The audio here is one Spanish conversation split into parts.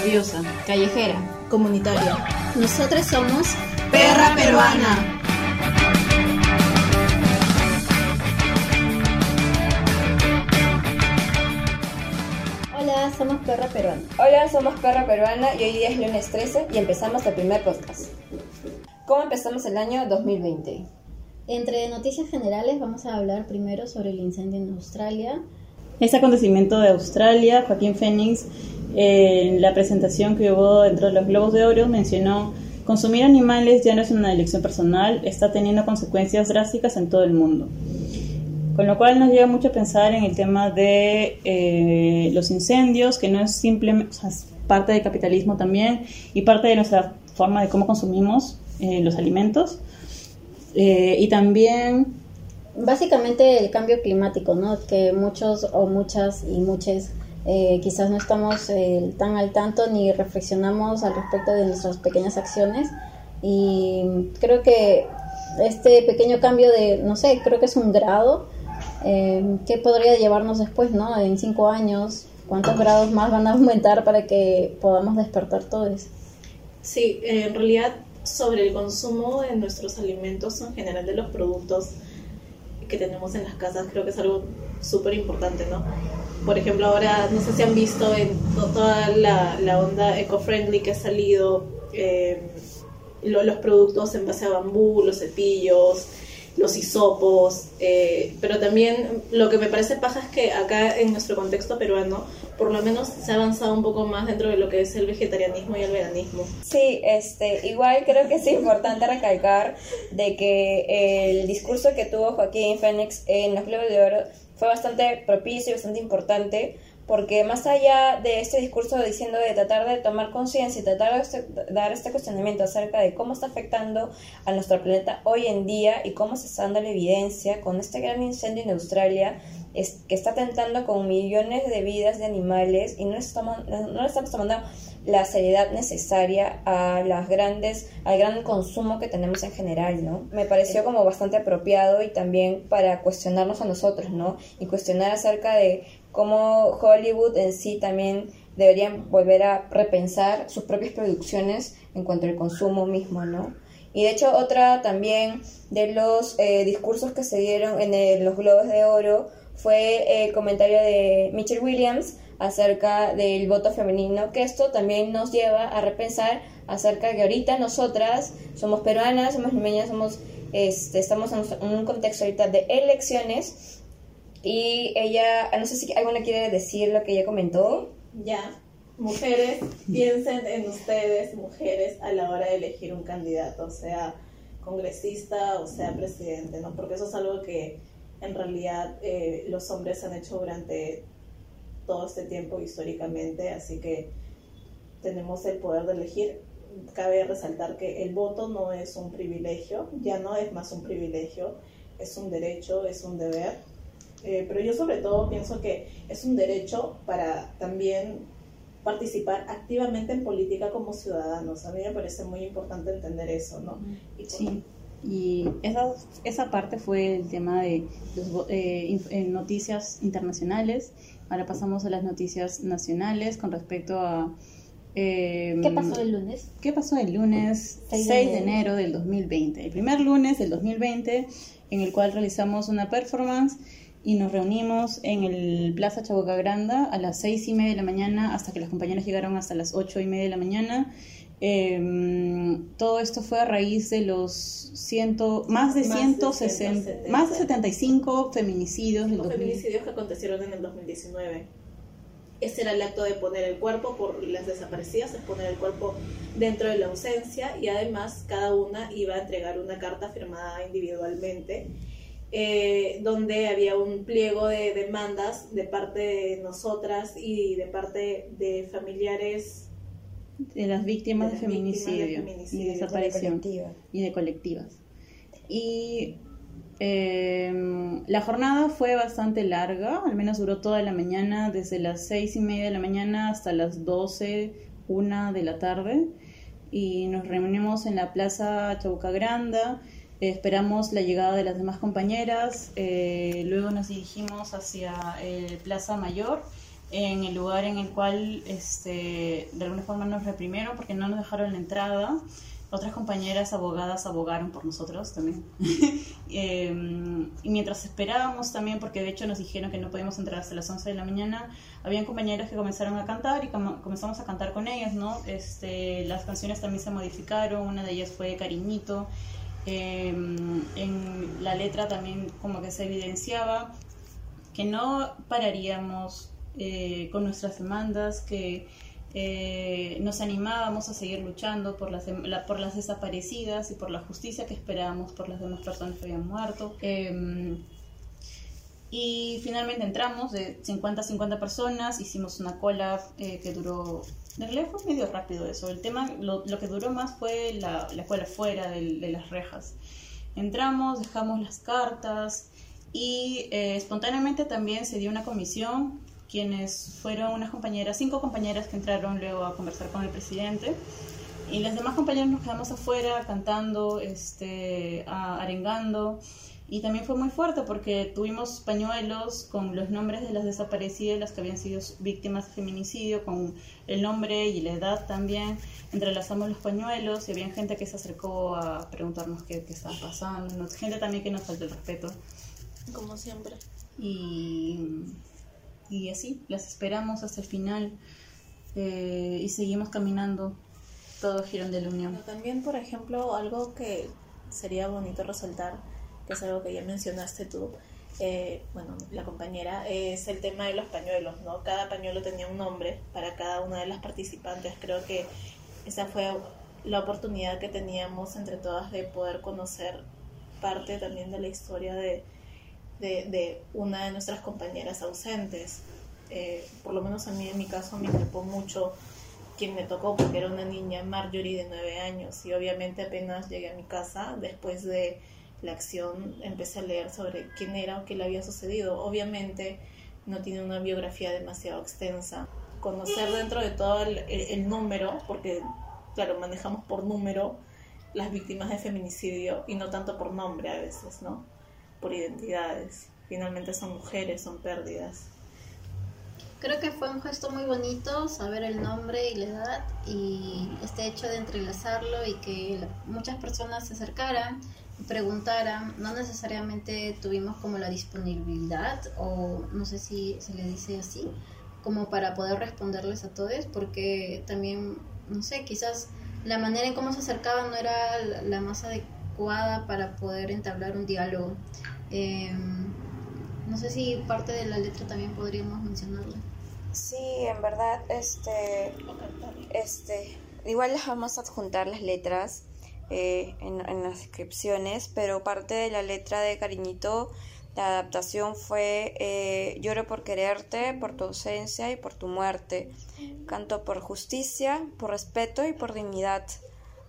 rabiosa, callejera, comunitaria. Nosotros somos Perra Peruana. Hola, somos Perra Peruana. Hola, somos Perra Peruana y hoy día es lunes 13 y empezamos el primer podcast. ¿Cómo empezamos el año 2020? Entre noticias generales vamos a hablar primero sobre el incendio en Australia. Este acontecimiento de Australia, Joaquín Phoenix, en la presentación que hubo dentro de los Globos de Oro, mencionó consumir animales ya no es una elección personal, está teniendo consecuencias drásticas en todo el mundo. Con lo cual nos lleva mucho a pensar en el tema de eh, los incendios, que no es simplemente, parte del capitalismo también y parte de nuestra forma de cómo consumimos eh, los alimentos. Eh, y también... Básicamente el cambio climático, ¿no? Que muchos o muchas y muchas quizás no estamos tan al tanto ni reflexionamos al respecto de nuestras pequeñas acciones. Y creo que este pequeño cambio de, no sé, creo que es un grado, eh, ¿qué podría llevarnos después, no? En cinco años, ¿cuántos grados más van a aumentar para que podamos despertar todos? Sí, en realidad sobre el consumo de nuestros alimentos en general de los productos que tenemos en las casas creo que es algo súper importante, ¿no? Por ejemplo, ahora no sé si han visto en toda la, onda eco-friendly que ha salido, eh, los productos en base a bambú, los cepillos, los hisopos, eh, pero también lo que me parece paja es que acá en nuestro contexto peruano, por lo menos se ha avanzado un poco más dentro de lo que es el vegetarianismo y el veganismo. Sí, este, igual creo que es importante recalcar de que el discurso que tuvo Joaquín Fénix en los Globos de Oro fue bastante propicio y bastante importante porque más allá de este discurso diciendo de tratar de tomar conciencia y tratar de este, dar este cuestionamiento acerca de cómo está afectando a nuestro planeta hoy en día y cómo se está dando la evidencia con este gran incendio en Australia es, que está atentando con millones de vidas de animales y no estamos, no le estamos tomando la seriedad necesaria a las grandes, al gran consumo que tenemos en general, ¿no? Me pareció como bastante apropiado y también para cuestionarnos a nosotros, ¿no? Y cuestionar acerca de cómo Hollywood en sí también deberían volver a repensar sus propias producciones en cuanto al consumo mismo, ¿no? Y de hecho otra también de los eh, discursos que se dieron en los Globos de Oro fue el comentario de Mitchell Williams acerca del voto femenino, que esto también nos lleva a repensar acerca de que ahorita nosotras somos peruanas, somos limeñas, somos, este, estamos en un contexto ahorita de elecciones y ella, no sé si alguna quiere decir lo que ella comentó. Ya, mujeres, piensen en ustedes, mujeres, a la hora de elegir un candidato, sea congresista o sea presidente, ¿no? Porque eso es algo que en realidad eh, los hombres han hecho durante todo este tiempo históricamente, así que tenemos el poder de elegir. Cabe resaltar que el voto no es un privilegio, ya no es más un privilegio, es un derecho, es un deber eh, pero yo sobre todo pienso que es un derecho para también participar activamente en política como ciudadanos. A mí me parece muy importante entender eso, ¿no? Y sí, y esa, esa parte fue el tema de eh, noticias internacionales. Ahora pasamos a las noticias nacionales con respecto a... Eh, ¿Qué pasó el lunes? ¿Qué pasó el lunes 6 de enero del 2020? El primer lunes del 2020 en el cual realizamos una performance y nos reunimos en el Plaza Chaboca Granda a las seis y media de la mañana hasta que las compañeras llegaron hasta las ocho y media de la mañana. Em, todo esto fue a raíz de los ciento, más de más 160, más de 75 feminicidios del feminicidios que acontecieron en el 2019. Ese era el acto de poner el cuerpo por las desaparecidas, es poner el cuerpo dentro de la ausencia y además cada una iba a entregar una carta firmada individualmente eh, donde había un pliego de demandas de parte de nosotras y de parte de familiares de las víctimas de, feminicidio, y desaparición y de colectivas. Y em, la jornada fue bastante larga, al menos duró toda la mañana, desde las seis y media de la mañana hasta las doce, una de la tarde, y nos reunimos en la Plaza Chabuca Granda esperamos la llegada de las demás compañeras, eh, luego nos dirigimos hacia el Plaza Mayor en el lugar en el cual este, de alguna forma nos reprimieron porque no nos dejaron la entrada. Otras compañeras abogadas abogaron por nosotros también. eh, y mientras esperábamos también, porque de hecho nos dijeron que no podíamos entrar hasta las 11 de la mañana, habían compañeros que comenzaron a cantar y com comenzamos a cantar con ellas, ¿no? Este, las canciones también se modificaron, una de ellas fue Cariñito. Eh, en la letra también como que se evidenciaba que no pararíamos eh, con nuestras demandas, que eh, nos animábamos a seguir luchando por las, la, por las desaparecidas y por la justicia que esperábamos por las demás personas que habían muerto. Eh, y finalmente entramos de 50 a 50 personas, hicimos una cola eh, que duró, de realidad fue medio rápido eso, el tema, lo, lo que duró más fue la, la cola fuera de, de, las rejas. Entramos, dejamos las cartas y eh, espontáneamente también se dio una comisión quienes fueron unas compañeras, cinco compañeras que entraron luego a conversar con el presidente. Y las demás compañeras nos quedamos afuera cantando, este, arengando. Y también fue muy fuerte porque tuvimos pañuelos con los nombres de las desaparecidas, las que habían sido víctimas de feminicidio, con el nombre y la edad también. Entrelazamos los pañuelos y había gente que se acercó a preguntarnos qué, qué estaba pasando. Gente también que nos falta el respeto. Como siempre. Y y así las esperamos hasta el final eh, y seguimos caminando todo Girón de la Unión. También, por ejemplo, algo que sería bonito resaltar, que es algo que ya mencionaste tú, eh, bueno, la compañera, es el tema de los pañuelos, ¿no? Cada pañuelo tenía un nombre para cada una de las participantes. Creo que esa fue la oportunidad que teníamos entre todas de poder conocer parte también de la historia de, de, una de nuestras compañeras ausentes. Eh, por lo menos a mí en mi caso me increpó mucho quien me tocó porque era una niña Marjorie de nueve años y obviamente apenas llegué a mi casa después de la acción empecé a leer sobre quién era o qué le había sucedido. Obviamente no tiene una biografía demasiado extensa. Conocer dentro de todo el, el número, porque claro, manejamos por número las víctimas de feminicidio y no tanto por nombre a veces, ¿no? Por identidades. Finalmente son mujeres, son pérdidas. Creo que fue un gesto muy bonito saber el nombre y la edad y este hecho de entrelazarlo y que muchas personas se acercaran preguntaran. No necesariamente tuvimos como la disponibilidad o no sé si se le dice así, como para poder responderles a todos porque también, no sé, quizás la manera en cómo se acercaban no era la más adecuada para poder entablar un diálogo. Eh, no sé si parte de la letra también podríamos mencionarla. Sí, en verdad, este, este, igual les vamos a adjuntar las letras eh, en, en, las descripciones, pero parte de la letra de Cariñito, la adaptación fue eh, Lloro por quererte, por tu ausencia y por tu muerte. Canto por justicia, por respeto y por dignidad.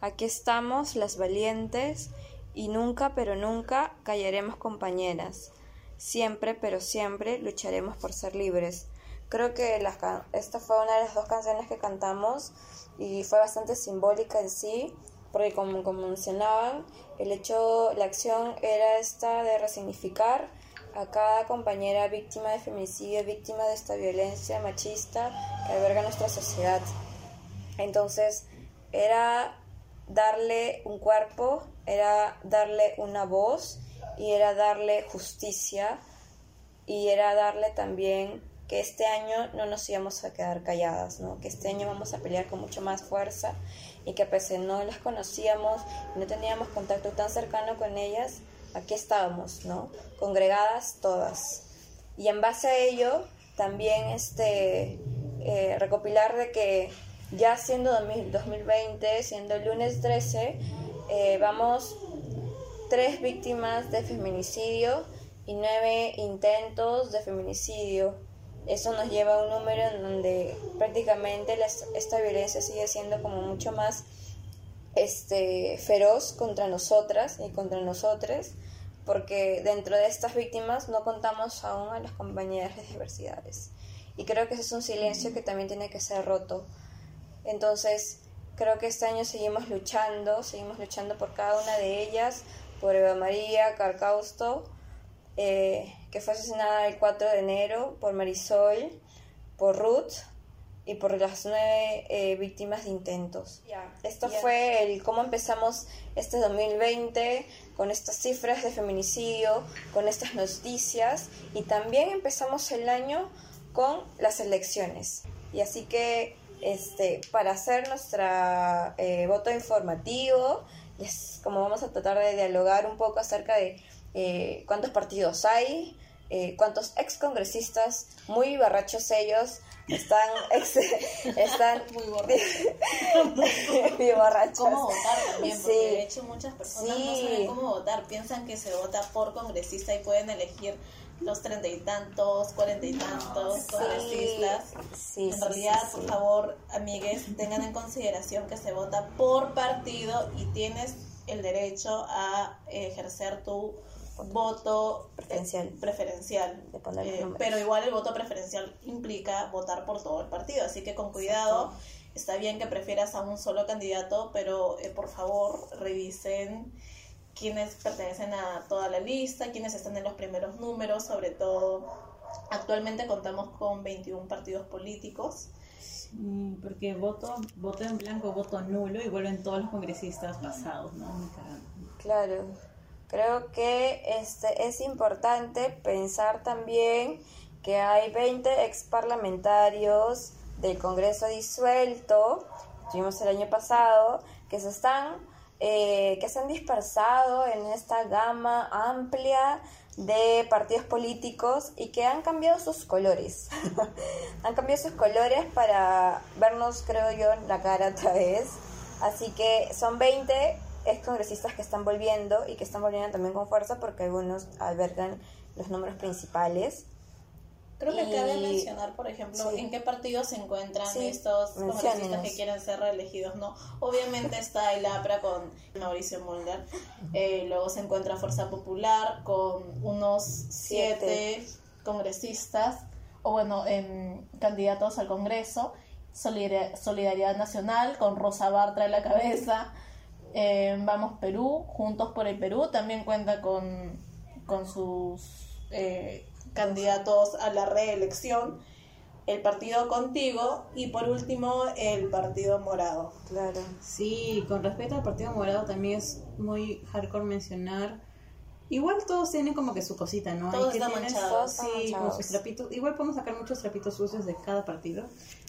Aquí estamos, las valientes, y nunca, pero nunca callaremos compañeras. Siempre, pero siempre lucharemos por ser libres. Creo que la, esta fue una de las dos canciones que cantamos y fue bastante simbólica en sí, porque como, como mencionaban, el hecho, la acción era esta de resignificar a cada compañera víctima de feminicidio, víctima de esta violencia machista que alberga nuestra sociedad. Entonces, era darle un cuerpo, era darle una voz y era darle justicia y era darle también que este año no nos íbamos a quedar calladas, ¿no? que este año vamos a pelear con mucho más fuerza y que pese no las conocíamos, no teníamos contacto tan cercano con ellas, aquí estábamos, ¿no? congregadas todas. Y en base a ello, también este, eh, recopilar de que ya siendo 2020, siendo el lunes 13, eh, vamos tres víctimas de feminicidio y nueve intentos de feminicidio. Eso nos lleva a un número en donde prácticamente esta violencia sigue siendo como mucho más este, feroz contra nosotras y contra nosotros, porque dentro de estas víctimas no contamos aún a las compañeras de diversidades. Y creo que ese es un silencio que también tiene que ser roto entonces, creo que este año seguimos luchando, seguimos luchando por cada una de ellas, por Eva María Carcausto, eh, que fue asesinada el 4 de enero, por Marisol, por Ruth y por las nueve eh, víctimas de intentos. Esto fue el cómo empezamos este 2020 con estas cifras de feminicidio, con estas noticias y también empezamos el año con las elecciones. Y así que este, para hacer nuestro eh, voto informativo, es como vamos a tratar de dialogar un poco acerca de eh, cuántos partidos hay, eh, cuántos excongresistas, muy barrachos ellos, están, están muy borrachos. muy borrachos. ¿Cómo votar también? Porque Sí. de hecho muchas personas no saben cómo votar. Piensan que se vota por congresista y pueden elegir los treinta y tantos, cuarenta y tantos congresistas. Sí, en sí, realidad, sí, sí. por favor, amigues, tengan en consideración que se vota por partido y tienes el derecho a ejercer tu voto eh, Preferencial. preferencial. Poner los Eh, pero igual el voto preferencial implica votar por todo el partido, así que con cuidado. Está bien que prefieras a un solo candidato, pero eh, por favor revisen quiénes pertenecen a toda la lista, quiénes están en los primeros números, sobre todo. Actualmente contamos con 21 partidos políticos. Mm, Porque voto, voto en blanco, voto nulo y vuelven todos los congresistas pasados, ¿no? Claro, creo que este es importante pensar también que hay 20 ex parlamentarios del Congreso disuelto, tuvimos el año pasado, que se están, eh, que se han dispersado en esta gama amplia de partidos políticos y que han cambiado sus colores. han cambiado sus colores para vernos, creo yo, la cara otra vez. Así que son 20 ex congresistas que están volviendo y que están volviendo también con fuerza porque algunos albergan los números principales. Creo que Y- cabe mencionar, por ejemplo, Sí. en qué partidos se encuentran Sí, estos congresistas que quieren ser reelegidos, ¿no? Obviamente está el APRA con Mauricio Mulder, eh, luego se encuentra Fuerza Popular con unos siete, congresistas, o bueno, em, candidatos al Congreso, Solidar- Solidaridad Nacional con Rosa Bartra en la cabeza, em, Vamos Perú, Juntos por el Perú, también cuenta con, con sus eh, candidatos a la reelección, el partido Contigo y por último el partido Morado. Claro. Sí, con respecto al Partido Morado también es muy hardcore mencionar. Igual todos tienen como que su cosita, ¿no? Todos Hay que están manchados. Sí, como manchados. sus trapitos. Igual podemos sacar muchos trapitos sucios de cada partido.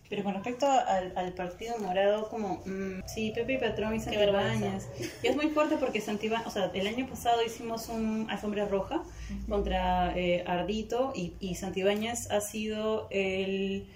Pero con respecto al, al Partido Morado, como, mm, sí, Pepe y Patrón y. Santibáñez. Y es muy fuerte porque Santibáñez, o sea, el año pasado hicimos un alfombra roja contra eh, Ardito y, y Santibáñez ha sido el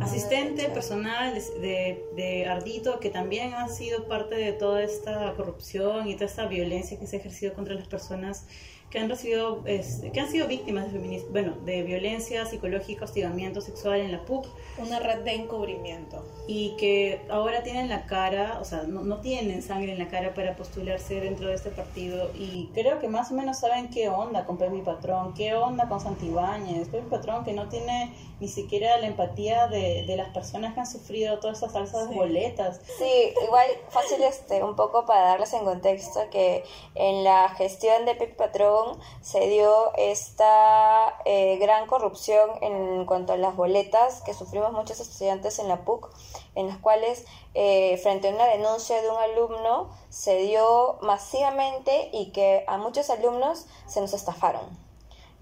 asistente personal de, de Ardito, que también ha sido parte de toda esta corrupción y toda esta violencia que se ha ejercido contra las personas que han recibido, que han sido víctimas de, feminic- bueno, de violencia psicológica, hostigamiento sexual en la PUC Una red de encubrimiento. y que ahora tienen la cara, o sea, no, no tienen sangre en la cara para postularse dentro de este partido y creo que más o menos saben qué onda con Pepe Patrón, qué onda con Santibáñez, Pepe Patrón que no tiene ni siquiera la empatía de, de las personas que han sufrido todas estas falsas Sí. boletas. Sí, igual fácil este, un poco para darles en contexto que en la gestión de Pepe Patrón se dio esta eh, gran corrupción en cuanto a las boletas que sufrimos muchos estudiantes en la PUC, en las cuales eh, frente a una denuncia de un alumno se dio masivamente y que a muchos alumnos se nos estafaron.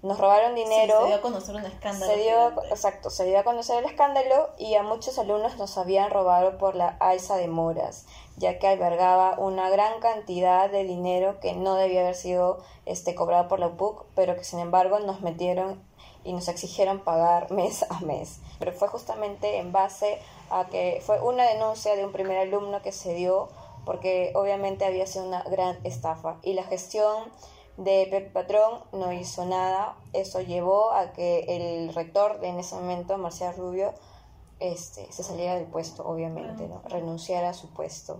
Nos robaron dinero. Sí, se dio a conocer un escándalo. Se dio, exacto, se dio a conocer el escándalo y a muchos alumnos nos habían robado por la alza de moras, ya que albergaba una gran cantidad de dinero que no debía haber sido este, cobrado por la UPUC, pero que sin embargo nos metieron y nos exigieron pagar mes a mes. Pero fue justamente en base a que fue una denuncia de un primer alumno que se dio porque obviamente había sido una gran estafa y la gestión de Pepe Patrón no hizo nada. Eso llevó a que el rector de en ese momento, Marcial Rubio, este, se saliera del puesto, obviamente, ¿no? renunciara a su puesto.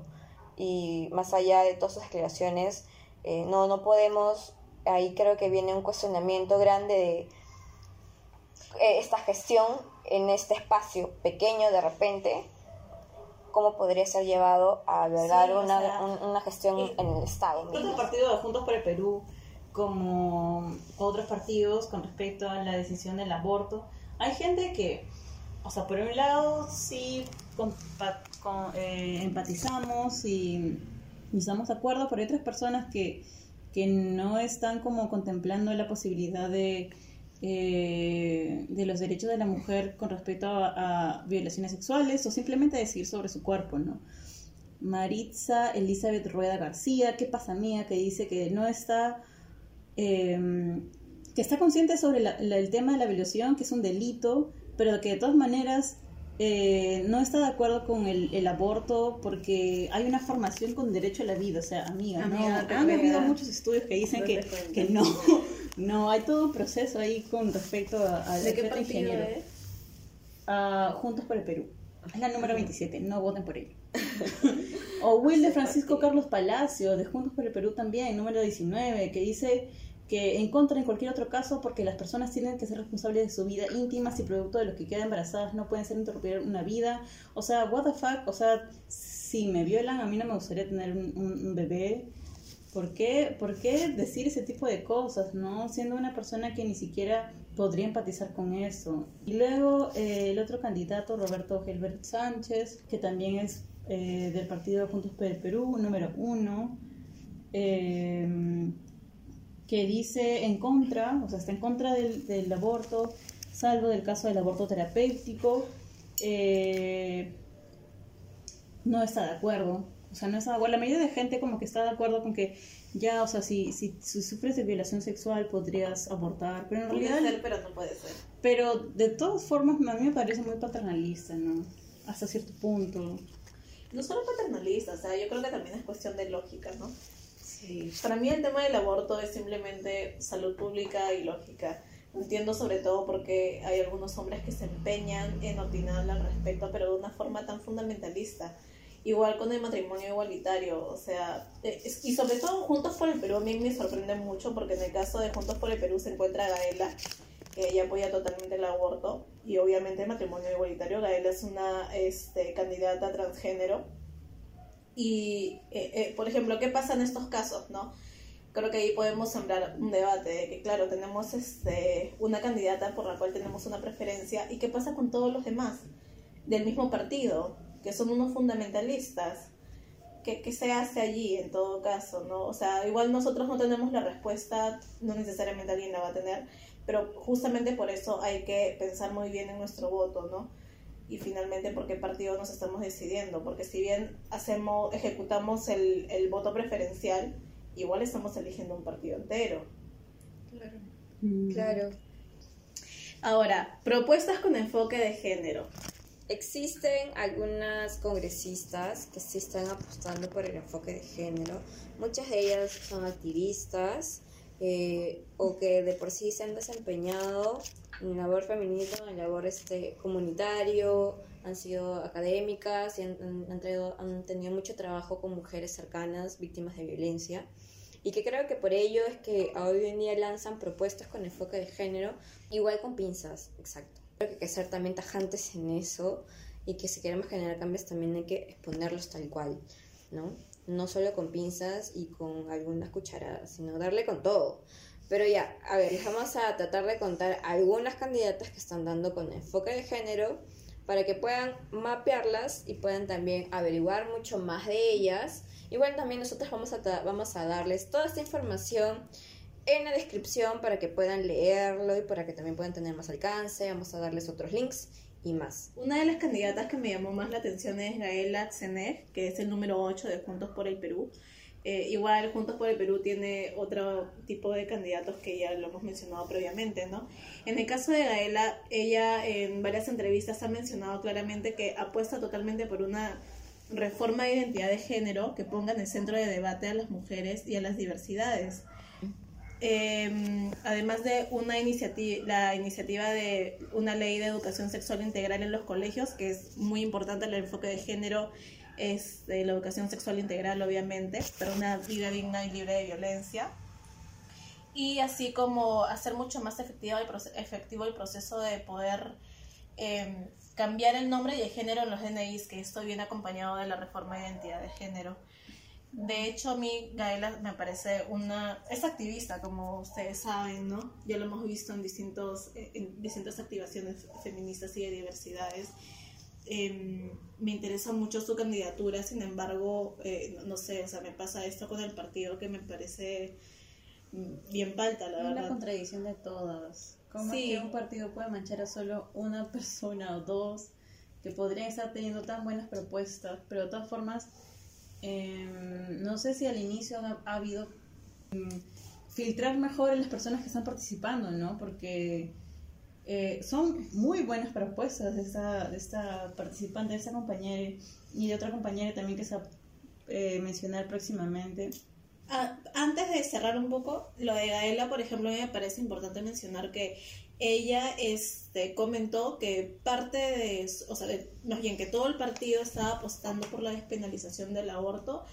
Y más allá de todas sus declaraciones, eh, no, no podemos, ahí creo que viene un cuestionamiento grande de eh, esta gestión en este espacio pequeño de repente, cómo podría ser llevado a Sí, o una, sea, un- una gestión y- en el Estado mismo. el partido de Juntos por el Perú como otros partidos con respecto a la decisión del aborto, hay gente que o sea, por un lado sí con- eh, empatizamos y, estamos de acuerdo, pero hay otras personas que, que no están como contemplando la posibilidad de, eh, de los derechos de la mujer con respecto a, a violaciones sexuales o simplemente decidir sobre su cuerpo, ¿no? Maritza Elizabeth Rueda García, ¿qué pasa mía? Que dice que no está, eh, que está consciente sobre la- la- el tema de la violación, que es un delito, pero que de todas maneras eh, no está de acuerdo con el, el aborto porque hay una formación con derecho a la vida, o sea, amiga, Amiga, no, han habido muchos estudios que dicen Date que, que no, no, hay todo un proceso ahí con respecto a, a ¿De qué partido ingeniero. es? Ah, Juntos por el Perú. Es la número 27, no voten por ella. o Will de Francisco Carlos Palacio, de Juntos por el Perú también, número 19, que dice que en contra en cualquier otro caso porque las personas tienen que ser responsables de su vida íntima si producto de los que quedan embarazadas no pueden ser interrumpir una vida. O sea, what the fuck, o sea, si me violan a mí no me gustaría tener un, un- un bebé. ¿Por qué? ¿Por qué decir ese tipo de cosas, no? Siendo una persona que ni siquiera podría empatizar con eso. Y luego eh, el otro candidato, Roberto Gilbert Sánchez, que también es eh, del partido Juntos por el Perú, número uno, eh, que dice en contra, o sea, está en contra del, del aborto, salvo del caso del aborto terapéutico. eh, no está de acuerdo. O sea, no está de acuerdo. La mayoría de gente como que está de acuerdo con que ya, o sea, si, si, si sufres de violación sexual podrías abortar, pero en Puede realidad... ser, pero no puede ser. Pero de todas formas a mí me parece muy paternalista, ¿no? Hasta cierto punto. No solo paternalista, o sea, yo creo que también es cuestión de lógica, ¿no? Sí. Para mí el tema del aborto es simplemente salud pública y lógica. Entiendo sobre todo porque hay algunos hombres que se empeñan en opinar al respecto, pero de una forma tan fundamentalista. Igual con el matrimonio igualitario, o sea, eh, y sobre todo Juntos por el Perú a mí me sorprende mucho porque en el caso de Juntos por el Perú se encuentra Gaela, que ella apoya totalmente el aborto y obviamente el matrimonio igualitario. Gaela es una este, candidata transgénero y, eh, eh, por ejemplo, ¿qué pasa en estos casos, no? Creo que ahí podemos sembrar un debate de que, claro, tenemos este, una candidata por la cual tenemos una preferencia y qué pasa con todos los demás del mismo partido, que son unos fundamentalistas. ¿Qué, qué se hace allí en todo caso, no? O sea, igual nosotros no tenemos la respuesta, no necesariamente alguien la va a tener, pero justamente por eso hay que pensar muy bien en nuestro voto, ¿no? Y finalmente por qué partido nos estamos decidiendo, porque si bien hacemos, ejecutamos el, el voto preferencial, igual estamos eligiendo un partido entero. Claro. Mm. Claro. Ahora, propuestas con enfoque de género. Existen algunas congresistas que sí están apostando por el enfoque de género. Muchas de ellas son activistas eh, o que de por sí se han desempeñado en labor femenino, en labor este, comunitario, han sido académicas y han traído- han tenido mucho trabajo con mujeres cercanas, víctimas de violencia. Y que creo que por ello es que hoy en día lanzan propuestas con enfoque de género, igual con pinzas, exacto. Creo que hay que ser también tajantes en eso y que si queremos generar cambios también hay que exponerlos tal cual, ¿no? No solo con pinzas y con algunas cucharadas, sino darle con todo. Pero ya, a ver, les vamos a tratar de contar algunas candidatas que están dando con enfoque de género para que puedan mapearlas y puedan también averiguar mucho más de ellas. Igual también nosotros vamos a, vamos a darles toda esta información en la descripción para que puedan leerlo y para que también puedan tener más alcance. Vamos a darles otros links y más. Una de las candidatas que me llamó más la atención es Gaela Tsenej, que es el número 8 de Juntos por el Perú. Eh, igual Juntos por el Perú tiene otro tipo de candidatos que ya lo hemos mencionado previamente, ¿no? En el caso de Gaela, ella en varias entrevistas ha mencionado claramente que apuesta totalmente por una reforma de identidad de género que ponga en el centro de debate a las mujeres y a las diversidades. Eh, además de una iniciativa, la iniciativa de una ley de educación sexual integral en los colegios, que es muy importante el enfoque de género, es de la educación sexual integral, obviamente, para una vida digna y libre de violencia. Y así como hacer mucho más efectivo el, proce- efectivo el proceso de poder eh, cambiar el nombre y el género en los DNIs, que esto viene acompañado de la reforma de identidad de género. De hecho, a mí Gaela me parece una... Es activista, como ustedes saben, ¿no? Ya lo hemos visto en, distintos, en distintas activaciones feministas y de diversidades. Eh, me interesa mucho su candidatura, sin embargo, eh, no, sé, o sea, me pasa esto con el partido que me parece bien falta, la es verdad. la contradicción de todas. ¿Cómo Sí. es que un partido puede manchar a solo una persona o dos que podrían estar teniendo tan buenas propuestas, pero de todas formas, eh, no sé si al inicio ha, ha habido mm, filtrar mejor en las personas que están participando, ¿no? Porque eh, son muy buenas propuestas de esta, participante, de esta compañera y de otra compañera también que se va a eh, mencionar próximamente. Ah, antes de cerrar un poco, lo de Gaela, por ejemplo, me parece importante mencionar que ella este, comentó que parte de, o sea, de- más bien que todo el partido estaba apostando por la despenalización del aborto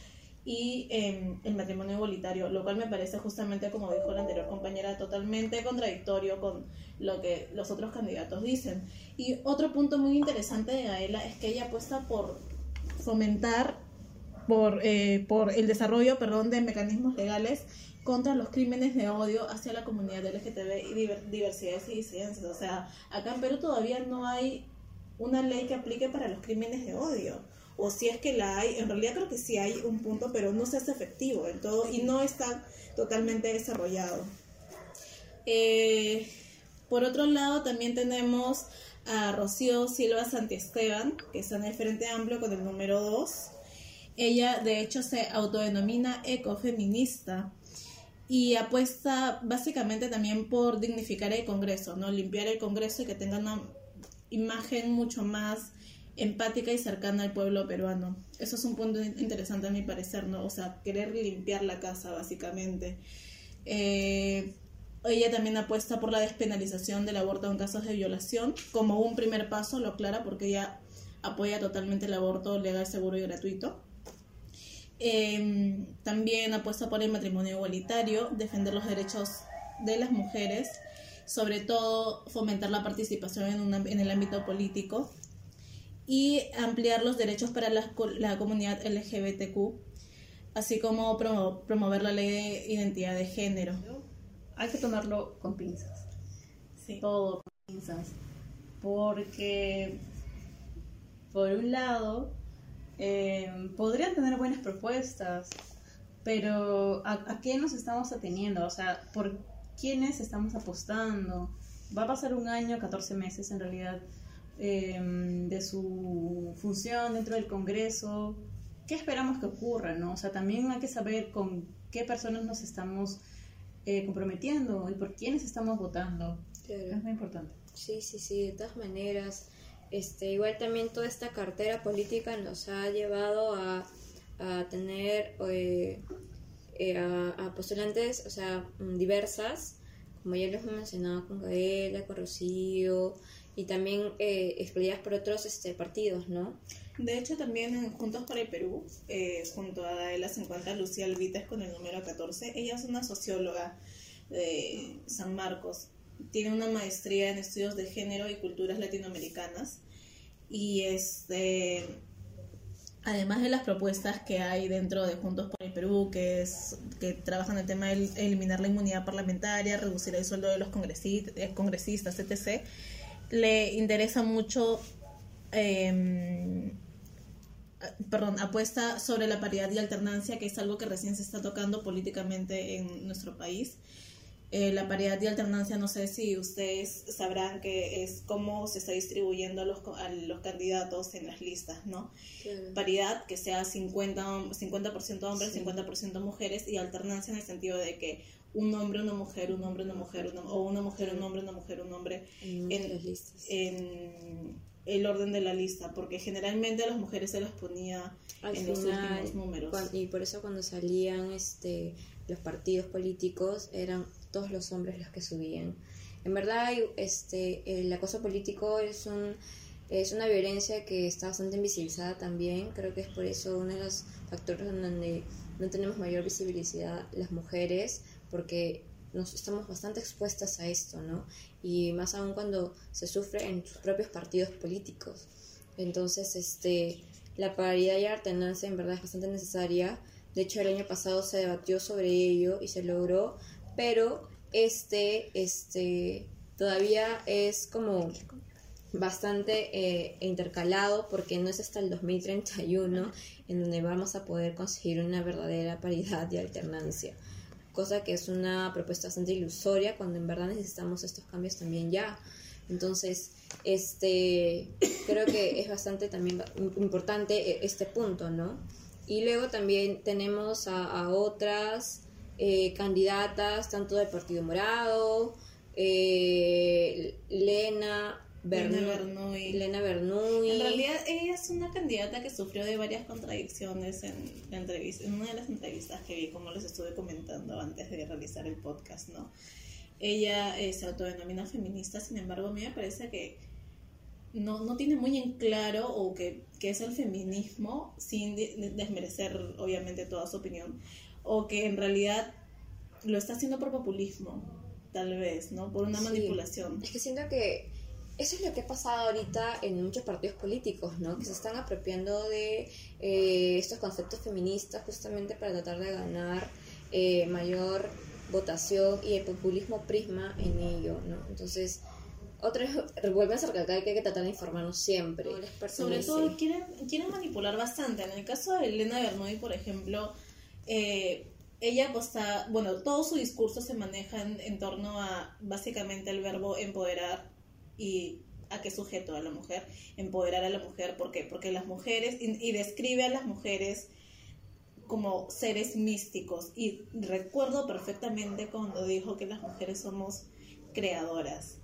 y em, el matrimonio igualitario, lo cual me parece justamente, como dijo la anterior compañera, totalmente contradictorio con lo que los otros candidatos dicen. Y otro punto muy interesante de Gaela es que ella apuesta por fomentar por, eh, por el desarrollo perdón, de mecanismos legales contra los crímenes de odio hacia la comunidad LGTB y diver- diversidades y disidencias. O sea, acá en Perú todavía no hay una ley que aplique para los crímenes de odio. O si es que la hay, en realidad creo que sí hay un punto, pero no se hace efectivo en todo y no está totalmente desarrollado. Eh, por otro lado, también tenemos a Rocío Silva Santiesteban, que está en el Frente Amplio con el número 2. Ella, de hecho, se autodenomina ecofeminista y apuesta básicamente también por dignificar el Congreso, ¿no? Limpiar el Congreso y que tenga una imagen mucho más empática y cercana al pueblo peruano. Eso es un punto in- interesante a mi parecer, ¿no? O sea, querer limpiar la casa, básicamente. Eh, ella también apuesta por la despenalización del aborto en casos de violación, como un primer paso, lo aclara, porque ella apoya totalmente el aborto legal, seguro y gratuito. Eh, también apuesta por el matrimonio igualitario, defender los derechos de las mujeres, sobre todo fomentar la participación en, una- en el ámbito político y ampliar los derechos para la, la comunidad LGBTQ, así como promo- promover la ley de identidad de género. Hay que tomarlo con pinzas. Sí. todo con pinzas. Porque, por un lado, eh, podrían tener buenas propuestas, pero ¿a, a qué nos estamos ateniendo? O sea, ¿por quiénes estamos apostando? Va a pasar un año, 14 meses en realidad, eh, de su función dentro del Congreso. ¿Qué esperamos que ocurra? ¿no? O sea, también hay que saber con qué personas nos estamos eh, comprometiendo y por quiénes estamos votando. Claro. Es muy importante. Sí, sí, sí, de todas maneras. Este, igual también toda esta cartera política nos ha llevado a, a tener eh, eh, a, a postulantes, o sea, diversas, como ya les hemos mencionado con Gaela, con Rocío, y también eh, excluidas por otros este, partidos, ¿no? De hecho, también en Juntos por el Perú, eh, junto a Gaela se encuentra Lucía Alvites con el número 14. Ella es una socióloga de San Marcos. Tiene una maestría en estudios de género y culturas latinoamericanas. Y este, además de las propuestas que hay dentro de Juntos por el Perú, que es que trabajan el tema de eliminar la inmunidad parlamentaria, reducir el sueldo de los congresistas etc., le interesa mucho eh, perdón, apuesta sobre la paridad y alternancia, que es algo que recién se está tocando políticamente en nuestro país. Eh, la paridad y alternancia, no sé si ustedes sabrán que es cómo se está distribuyendo a los, a los candidatos en las listas, ¿no? Paridad, que sea 50, hom- 50% hombres, 50% mujeres, y alternancia en el sentido de que un hombre, una mujer, un hombre, una mujer, una- o una mujer, un hombre, una mujer, un hombre, En el orden de la lista, porque generalmente a las mujeres se las ponía Al en los últimos números. cuan- y por eso cuando salían este, los partidos políticos eran todos los hombres los que subían. En verdad, este, el acoso político es un es una violencia que está bastante invisibilizada también. Creo que es por eso uno de los factores donde no tenemos mayor visibilidad las mujeres, porque nos estamos bastante expuestas a esto, ¿no? Y más aún cuando se sufre en sus propios partidos políticos. Entonces, este, la paridad y alternancia en verdad es bastante necesaria De hecho, el año pasado se debatió sobre ello y se logró, pero este, este, todavía es como bastante eh, intercalado porque no es hasta el 2031 en donde vamos a poder conseguir una verdadera paridad y alternancia cosa que es una propuesta bastante ilusoria cuando en verdad necesitamos estos cambios también ya. Entonces, este, creo que es bastante también importante e, este punto, ¿no? Y luego también tenemos a, otras eh, candidatas, tanto del Partido Morado, eh, Lena, Bernoy. Lena Bernoy. En realidad ella es una candidata que sufrió de varias contradicciones en, la entrevista, en una de las entrevistas que vi, como les estuve comentando antes de realizar el podcast, ¿no? Ella eh, se autodenomina feminista, sin embargo a mí me parece que no, no tiene muy en claro o que, que es el feminismo, sin desmerecer obviamente toda su opinión, o que en realidad lo está haciendo por populismo, tal vez, ¿no? Por una manipulación. Es que siento que eso es lo que ha pasado ahorita en muchos partidos políticos, ¿no? Que se están apropiando de eh, estos conceptos feministas justamente para tratar de ganar eh, mayor votación y el populismo prisma en ello, ¿no? Entonces, otra vez, vuelve a recalcar que hay que tratar de informarnos siempre. Sobre todo quieren, quieren manipular bastante. En el caso de Elena Bernoy, por ejemplo, eh, ella aposta, bueno, todo su discurso se maneja en, en torno a básicamente el verbo empoderar y a qué sujeto a la mujer, empoderar a la mujer, ¿por qué? Porque las mujeres, y, describe a las mujeres como seres místicos. Y recuerdo perfectamente cuando dijo que las mujeres somos creadoras.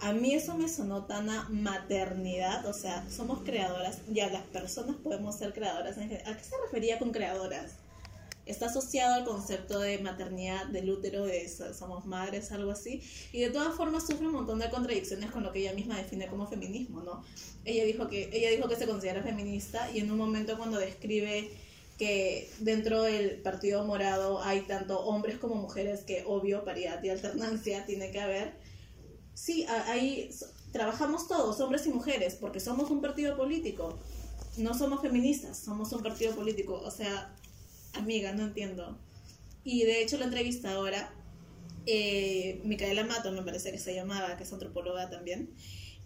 A mí eso me sonó tan a maternidad, o sea, somos creadoras, ya las personas podemos ser creadoras. ¿A qué se refería con creadoras? Está asociado al concepto de maternidad del útero, de somos madres, algo así, y de todas formas sufre un montón de contradicciones con lo que ella misma define como feminismo, ¿no? Ella dijo que, ella dijo que se considera feminista y en un momento cuando describe que dentro del Partido Morado hay tanto hombres como mujeres, que obvio, paridad y alternancia tiene que haber, sí, ahí trabajamos todos, hombres y mujeres, porque somos un partido político, no somos feministas, somos un partido político, o sea, amiga, no entiendo. Y de hecho la entrevistadora, eh, Micaela Mato, me parece que se llamaba, que es antropóloga también,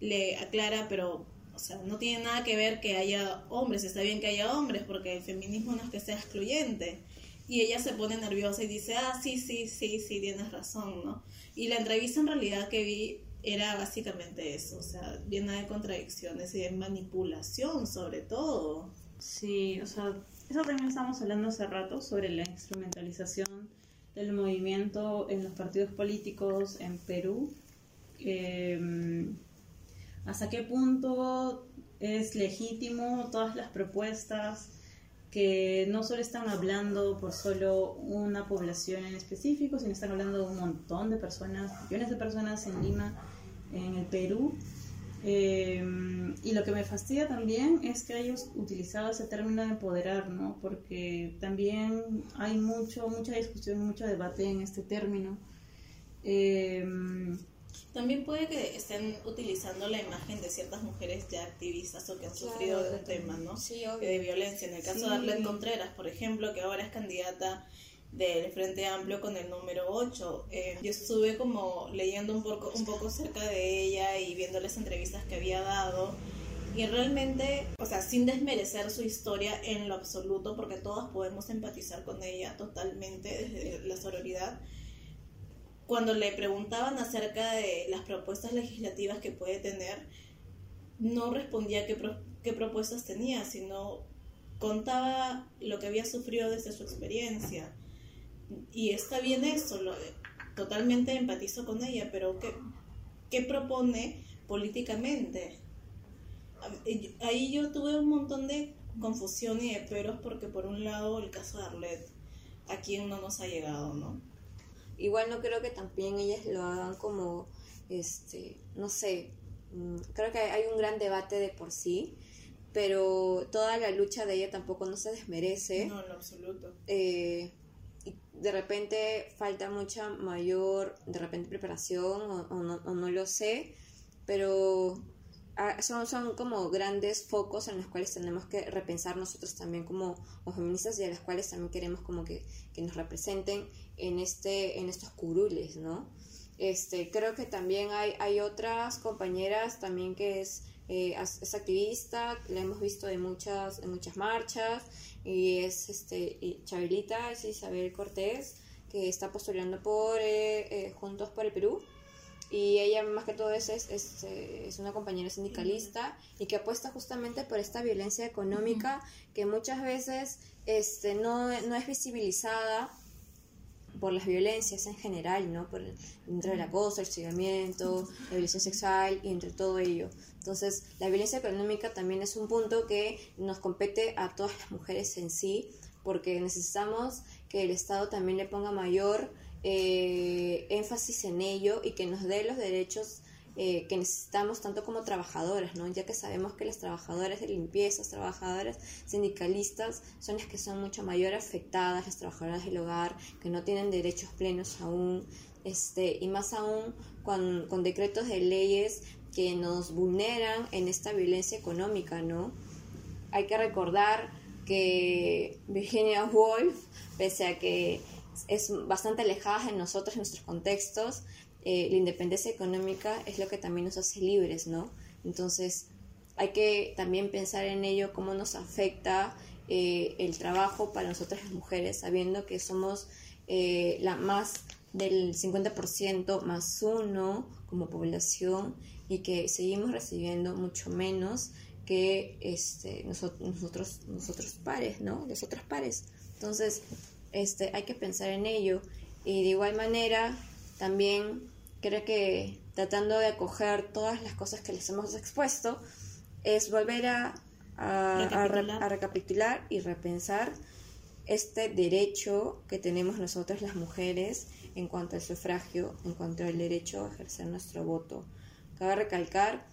le aclara, pero, o sea, no tiene nada que ver que haya hombres, está bien que haya hombres, porque el feminismo no es que sea excluyente. Y ella se pone nerviosa y dice, ah, sí, sí, sí, sí, tienes razón, ¿no? Y la entrevista en realidad que vi era básicamente eso, o sea, llena de contradicciones y de manipulación sobre todo. Sí, o sea, eso también estamos hablando hace rato sobre la instrumentalización del movimiento en los partidos políticos en Perú. Em, ¿Hasta qué punto es legítimo todas las propuestas que no solo están hablando por solo una población en específico, sino están hablando de un montón de personas, millones de personas en Lima, en el Perú? Eh, y lo que me fastidia también es que hayas utilizado ese término de empoderar, ¿no? Porque también hay mucho, mucha discusión, mucho debate en este término. Eh, también puede que estén utilizando la imagen de ciertas mujeres ya activistas o que han sufrido de un tema, ¿no? Sí, De violencia. En el caso de Arlene Contreras, por ejemplo, que ahora es candidata del Frente Amplio con el número 8. Eh, yo estuve como leyendo un poco, un poco cerca de ella y viendo las entrevistas que había dado. Y realmente, o sea, sin desmerecer su historia en lo absoluto, porque todos podemos empatizar con ella totalmente desde la sororidad, cuando le preguntaban acerca de las propuestas legislativas que puede tener, no respondía qué propuestas tenía, sino contaba lo que había sufrido desde su experiencia y está bien eso, lo, totalmente empatizo con ella, pero ¿qué, qué propone políticamente? Ahí yo tuve un montón de confusión y de peros porque por un lado el caso de Arlette, a quien no nos ha llegado, ¿no? Igual no creo que también ellas lo hagan como, este, no sé, mm, creo que hay un gran debate de por sí, pero toda la lucha de ella tampoco no se desmerece. No, en absoluto. Eh, de repente falta mucha mayor, de repente preparación o, no, lo sé, pero ah, son, son como grandes focos en los cuales tenemos que repensar nosotros también como, como feministas y a las cuales también queremos como que, que nos representen en, este, en estos curules, ¿no? Este, creo que también hay, hay otras compañeras también que es, eh, es activista, la hemos visto en muchas, en muchas marchas, y es este, y Chabelita, es Isabel Cortés, que está postulando por eh, eh, Juntos por el Perú. Y ella más que todo es, es, es, eh, es una compañera sindicalista y que apuesta justamente por esta violencia económica que muchas veces este, no, no es visibilizada por las violencias en general, ¿no? Por el, acoso, el hostigamiento, la violencia sexual y entre todo ello. Entonces, la violencia económica también es un punto que nos compete a todas las mujeres en sí, porque necesitamos que el Estado también le ponga mayor eh, énfasis en ello y que nos dé los derechos eh, que necesitamos tanto como trabajadoras, ¿no? ya que sabemos que las trabajadoras de limpieza, trabajadoras sindicalistas son las que son mucho mayor afectadas, las trabajadoras del hogar, que no tienen derechos plenos aún, este, y más aún con, con decretos de leyes que nos vulneran en esta violencia económica, ¿no? Hay que recordar que Virginia Woolf, pese a que es bastante alejada de nosotros, en nuestros contextos, eh, la independencia económica es lo que también nos hace libres, ¿no? Entonces, hay que también pensar en ello, cómo nos afecta eh, el trabajo para nosotras las mujeres, sabiendo que somos eh, la más del 50% más uno como población y que seguimos recibiendo mucho menos que este, nosotros, nosotros, nosotros pares, ¿no? Los otros pares. Entonces, este, hay que pensar en ello. Y de igual manera, también creo que tratando de acoger todas las cosas que les hemos expuesto, es volver a, a, a, re- a recapitular y repensar este derecho que tenemos nosotras las mujeres en cuanto al sufragio, en cuanto al derecho a ejercer nuestro voto. Cabe recalcar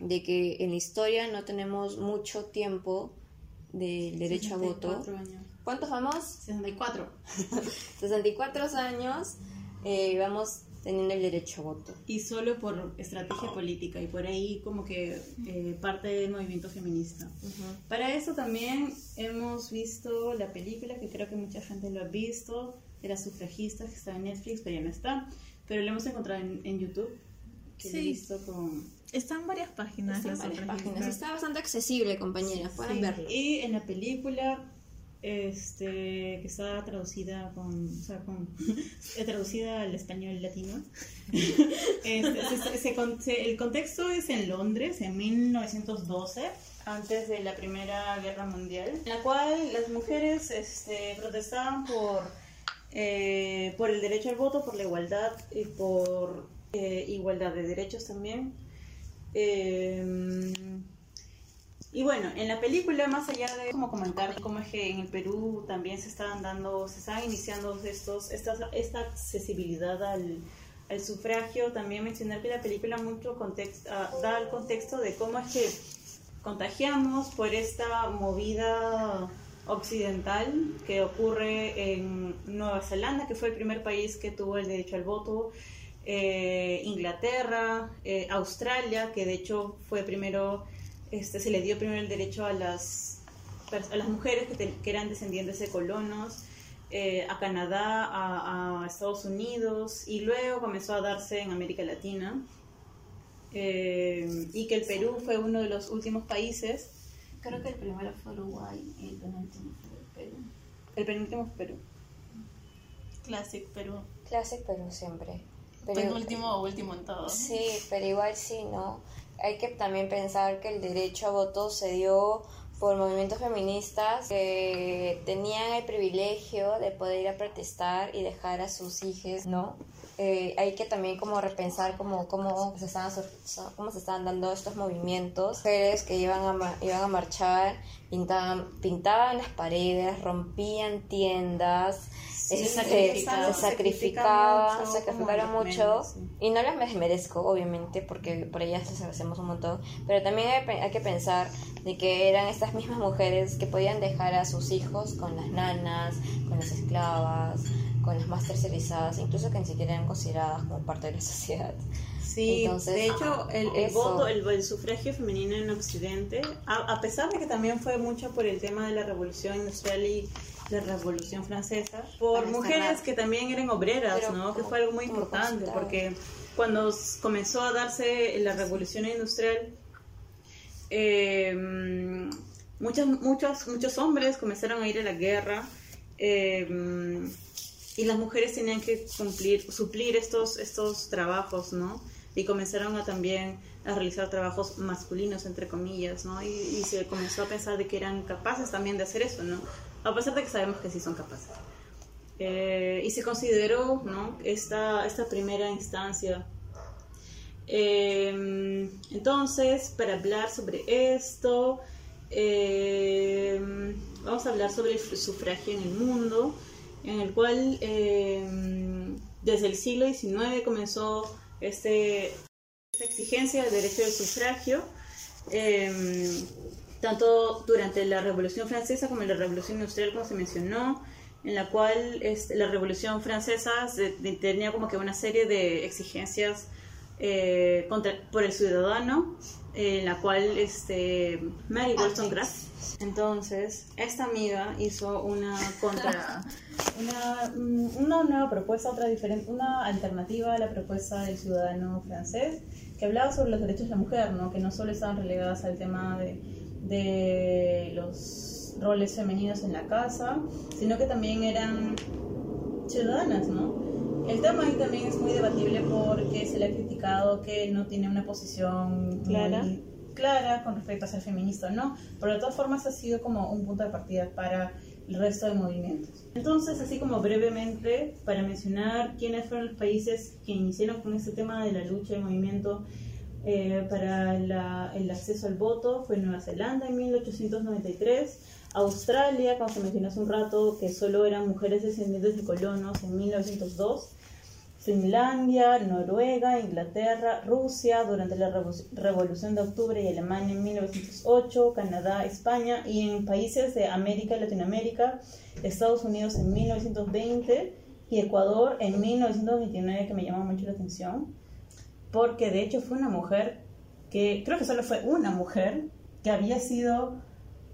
de que en la historia no tenemos mucho tiempo del derecho a voto. 64 años. ¿Cuántos vamos? 64. 64 años eh, vamos teniendo el derecho a voto. Y solo por estrategia política y por ahí como que eh, parte del movimiento feminista. Para eso también hemos visto la película, que creo que mucha gente lo ha visto, de las sufragistas, que está en Netflix, pero ya no está. Pero lo hemos encontrado en, en YouTube, que lo he Sí. visto con... Están varias páginas. Está en las varias páginas. Está bastante accesible, compañeras. Pueden Sí, verlo. Y en la película, este, que está traducida con, o sea, con, traducida al español latino, este, se- se con- se- el contexto es en Londres, en 1912, antes de la Primera Guerra Mundial, en la cual las mujeres este, protestaban por, eh, por el derecho al voto, por la igualdad y por eh, igualdad de derechos también. Eh, y bueno, en la película, más allá de como comentar cómo es que en el Perú también se estaban dando, se estaban iniciando estos, estas, esta accesibilidad al, al sufragio, también mencionar que la película mucho contexto, ah, da el contexto de cómo es que contagiamos por esta movida occidental que ocurre en Nueva Zelanda, que fue el primer país que tuvo el derecho al voto, eh, Inglaterra, eh, Australia, que de hecho fue primero, este, se le dio primero el derecho a las, a las mujeres que, te- que eran descendientes de colonos, eh, a Canadá, a, a Estados Unidos, y luego comenzó a darse en América Latina. Eh, y que el Perú fue uno de los últimos países. Creo que el primero fue Uruguay y el penúltimo fue Perú. El penúltimo fue Perú. Classic Perú. Clase, pero siempre. Pero- Penúltimo o último en todo. Sí, pero igual sí, ¿no? Hay que también pensar que el derecho a voto se dio por movimientos feministas que tenían el privilegio de poder ir a protestar y dejar a sus hijos, ¿no? Eh, hay que también como repensar cómo, cómo, se estaban, cómo se estaban dando estos movimientos. Mujeres que iban a, iban a marchar, pintaban, pintaban las paredes, rompían tiendas, Sí, este, sacrificaban, se sacrificaban, sacrificaron como mucho. sí. Y no las merezco, obviamente, porque por ellas les agradecemos un montón. Pero también hay, hay que pensar de que eran estas mismas mujeres que podían dejar a sus hijos con las nanas, con las esclavas, con las más tercerizadas, incluso que ni siquiera eran consideradas como parte de la sociedad. Sí, Entonces, de hecho, el, voto, el, el sufragio femenino en Occidente, a, a pesar de que también fue mucho por el tema de la revolución industrial y la revolución francesa, por mujeres que también eran obreras, Pero ¿no? Que fue algo muy importante, porque cuando comenzó a darse la revolución industrial, eh, muchos, muchos, muchos hombres comenzaron a ir a la guerra eh, y las mujeres tenían que cumplir, suplir estos, estos trabajos, ¿no? Y comenzaron a también a realizar trabajos masculinos, entre comillas, ¿no? Y, y se comenzó a pensar de que eran capaces también de hacer eso, ¿no? A pesar de que sabemos que sí son capaces. Eh, y se consideró, ¿no? Esta, esta primera instancia eh, entonces, para hablar sobre esto, eh, vamos a hablar sobre el sufragio en el mundo, en el cual eh, desde el siglo XIX comenzó este, esta exigencia del derecho del sufragio, eh, tanto durante la Revolución Francesa como en la Revolución Industrial, como se mencionó, en la cual este, la Revolución Francesa se- tenía como que una serie de exigencias eh, contra, por el ciudadano, en la cual este, Mary Wollstonecraft, entonces, esta amiga hizo una contra, una, mm, una nueva propuesta, otra diferente, una alternativa a la propuesta del ciudadano francés, que hablaba sobre los derechos de la mujer, ¿no? que no solo estaban relegadas al tema de, de los roles femeninos en la casa, sino que también eran ciudadanas, ¿no? El tema ahí también es muy debatible porque se le ha criticado que no tiene una posición Clara. muy clara con respecto a ser feminista o no, pero de todas formas ha sido como un punto de partida para el resto de movimientos. Entonces, así como brevemente, para mencionar quiénes fueron los países que iniciaron con este tema de la lucha y movimiento eh, para la- el acceso al voto, fue Nueva Zelanda en 1893, Australia, como se mencionó hace un rato, que solo eran mujeres descendientes de colonos en 1902, Finlandia, Noruega, Inglaterra, Rusia durante la Revo- Revolución de Octubre y Alemania en 1908, Canadá, España y en países de América y Latinoamérica, Estados Unidos en 1920 y Ecuador en 1929, que me llama mucho la atención, porque de hecho fue una mujer que, creo que solo fue una mujer que había sido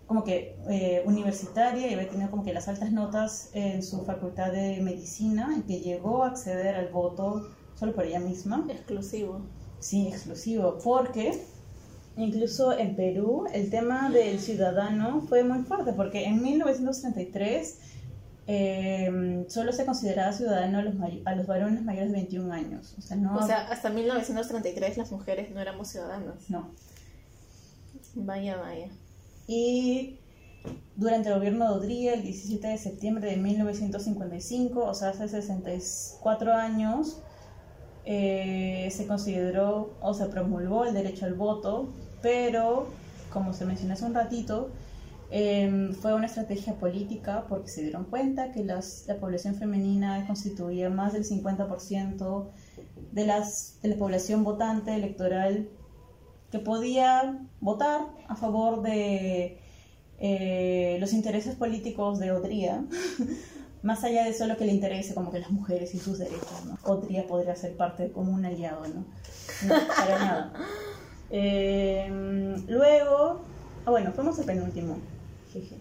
como que eh, universitaria y había tenido como que las altas notas en su facultad de medicina y que llegó a acceder al voto solo por ella misma. Exclusivo. Sí, exclusivo, porque incluso en Perú el tema del ciudadano fue muy fuerte, porque en 1933 eh, solo se consideraba ciudadano a los, may- a los varones mayores de 21 años. O sea, no... O sea, hasta 1933 las mujeres no éramos ciudadanas. no. Vaya, vaya. Y durante el gobierno de Odría, el 17 de septiembre de 1955, o sea, hace 64 años, eh, se consideró o se promulgó el derecho al voto, pero, como se mencionó hace un ratito, eh, fue una estrategia política porque se dieron cuenta que la población femenina constituía más del 50% de, las, de la población votante electoral que podía votar a favor de eh, los intereses políticos de Odría, más allá de solo que le interese como que las mujeres y sus derechos, ¿no? Odría podría ser parte como un aliado, ¿no? No, para nada. Eh, luego, ah bueno, fuimos el penúltimo. Jeje.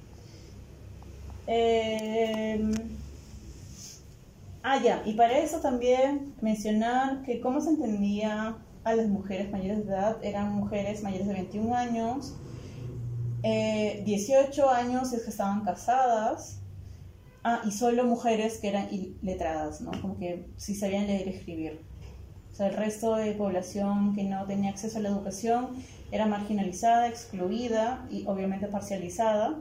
Eh, ah, ya, y para eso también mencionar que cómo se entendía a las mujeres mayores de edad, eran mujeres mayores de 21 años, eh, 18 años es que estaban casadas, ah, y solo mujeres que eran iletradas, ¿no? Como que sí sabían leer y escribir. O sea, el resto de población que no tenía acceso a la educación era marginalizada, excluida y obviamente parcializada,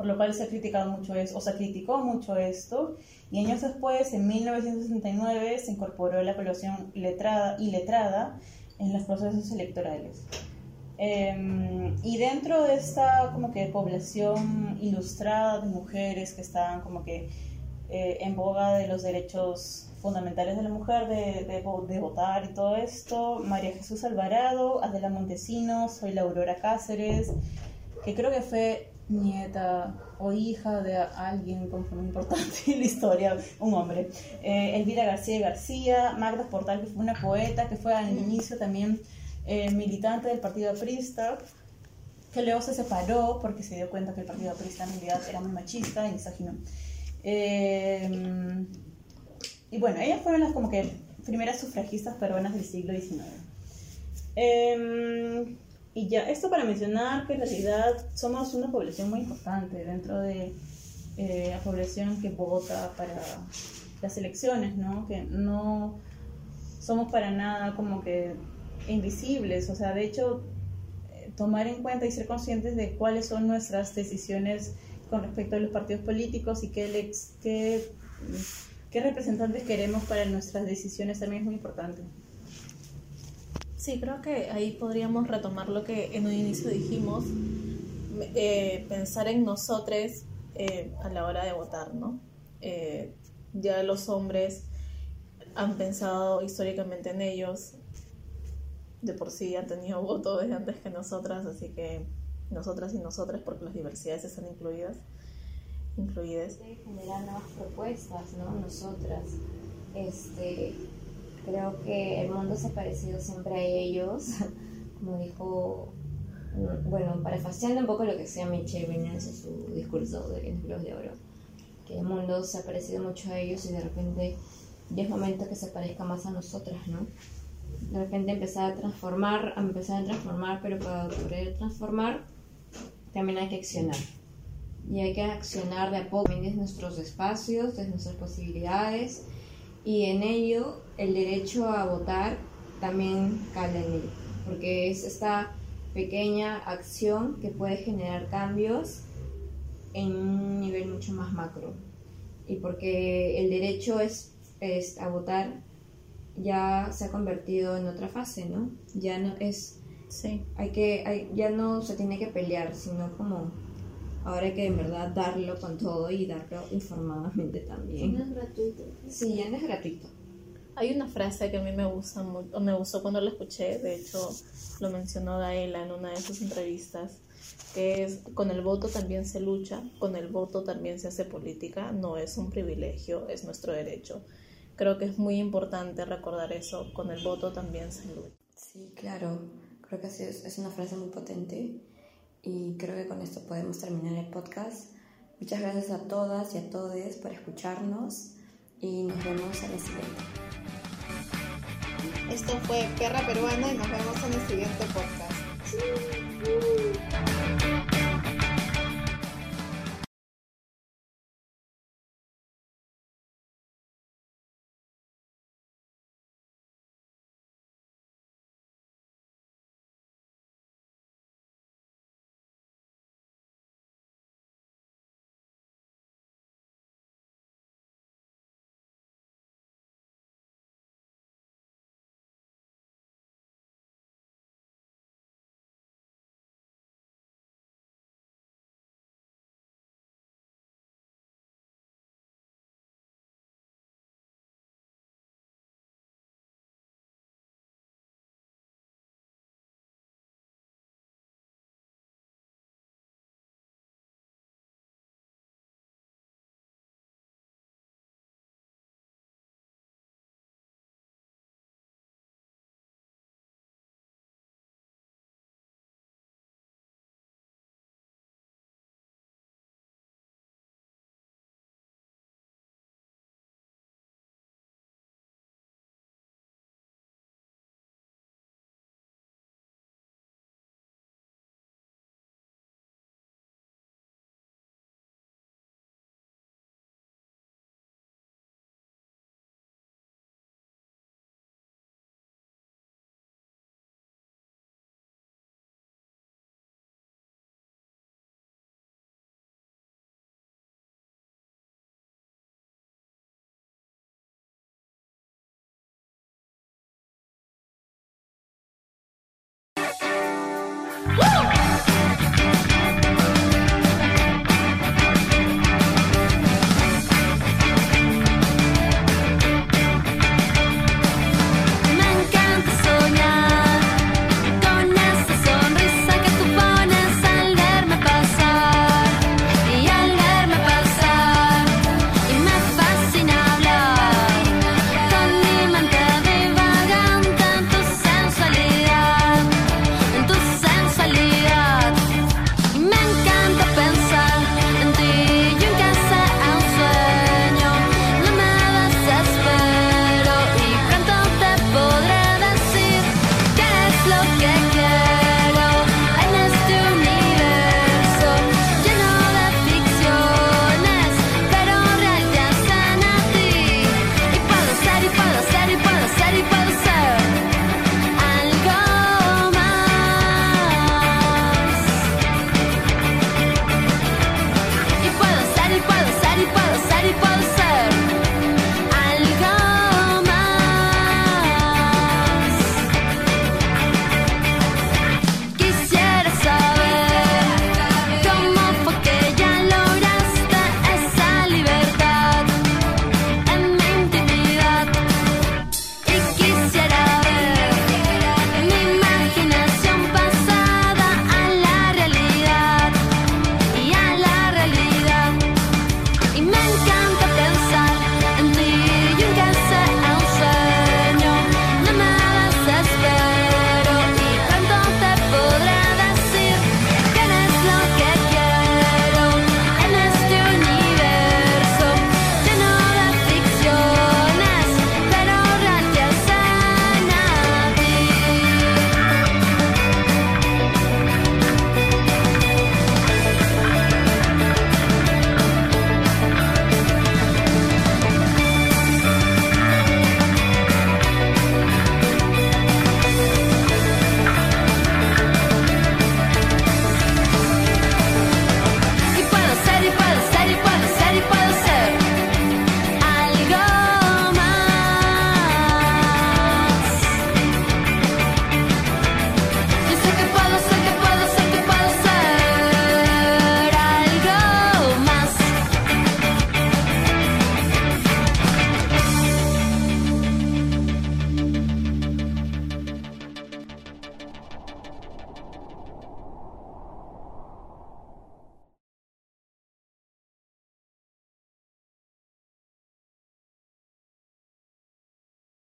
por lo cual se ha criticado mucho eso, o se criticó mucho esto, y años después, en 1969, se incorporó la población letrada y letrada en los procesos electorales. Eh, y dentro de esta como que población ilustrada de mujeres que estaban como que eh, en boga de los derechos fundamentales de la mujer, de, de, de votar y todo esto, María Jesús Alvarado, Adela Montesinos, soy la Aurora Cáceres, que creo que fue nieta o hija de alguien con muy importante en la historia, un hombre. Eh, Elvira García García, Magda Portal, que fue una poeta, que fue al inicio también eh, militante del Partido Aprista, que luego se separó porque se dio cuenta que el Partido Aprista en realidad era muy machista y misógino. Eh, y bueno, ellas fueron las como que primeras sufragistas peruanas del siglo XIX. Y ya, esto para mencionar que en realidad somos una población muy importante dentro de eh, la población que vota para las elecciones, ¿no? Que no somos para nada como que invisibles, o sea, de hecho, eh, tomar en cuenta y ser conscientes de cuáles son nuestras decisiones con respecto a los partidos políticos y qué, lex- qué, qué representantes queremos para nuestras decisiones también es muy importante. Sí, creo que ahí podríamos retomar lo que en un inicio dijimos, eh, pensar en nosotros eh, a la hora de votar, ¿no? Eh, ya los hombres han pensado históricamente en ellos, de por sí han tenido voto desde antes que nosotras, así que nosotras y nosotras, porque las diversidades están incluidas, incluidas. generar nuevas propuestas, ¿no? Nosotras, este, creo que el mundo se ha parecido siempre a ellos, como dijo, bueno, parafaseando un poco lo que decía Michelle Williams en su discurso de los de Oro, que el mundo se ha parecido mucho a ellos y de repente ya es momento que se parezca más a nosotras, ¿no? De repente empezar a transformar, a empezar a transformar, pero para poder transformar también hay que accionar y hay que accionar de a poco desde nuestros espacios, desde nuestras posibilidades y en ello el derecho a votar también cala en ello, porque es esta pequeña acción que puede generar cambios en un nivel mucho más macro y porque el derecho es, es a votar ya se ha convertido en otra fase, ¿no? Ya no es Sí. hay que hay- ya no se tiene que pelear sino como ahora hay que en verdad darlo con todo y darlo informadamente también No es gratuito. sí ya no es gratuito Hay una frase que a mí me gusta o me gustó cuando la escuché, de hecho lo mencionó Daela en una de sus entrevistas, que es con el voto también se lucha, con el voto también se hace política, no es un privilegio, es nuestro derecho. Creo que es muy importante recordar eso, con el voto también se lucha. sí claro creo que es, es una frase muy potente y creo que con esto podemos terminar el podcast. Muchas gracias a todas y a todos por escucharnos y nos vemos en el siguiente. Esto fue Perra Peruana y nos vemos en el siguiente podcast.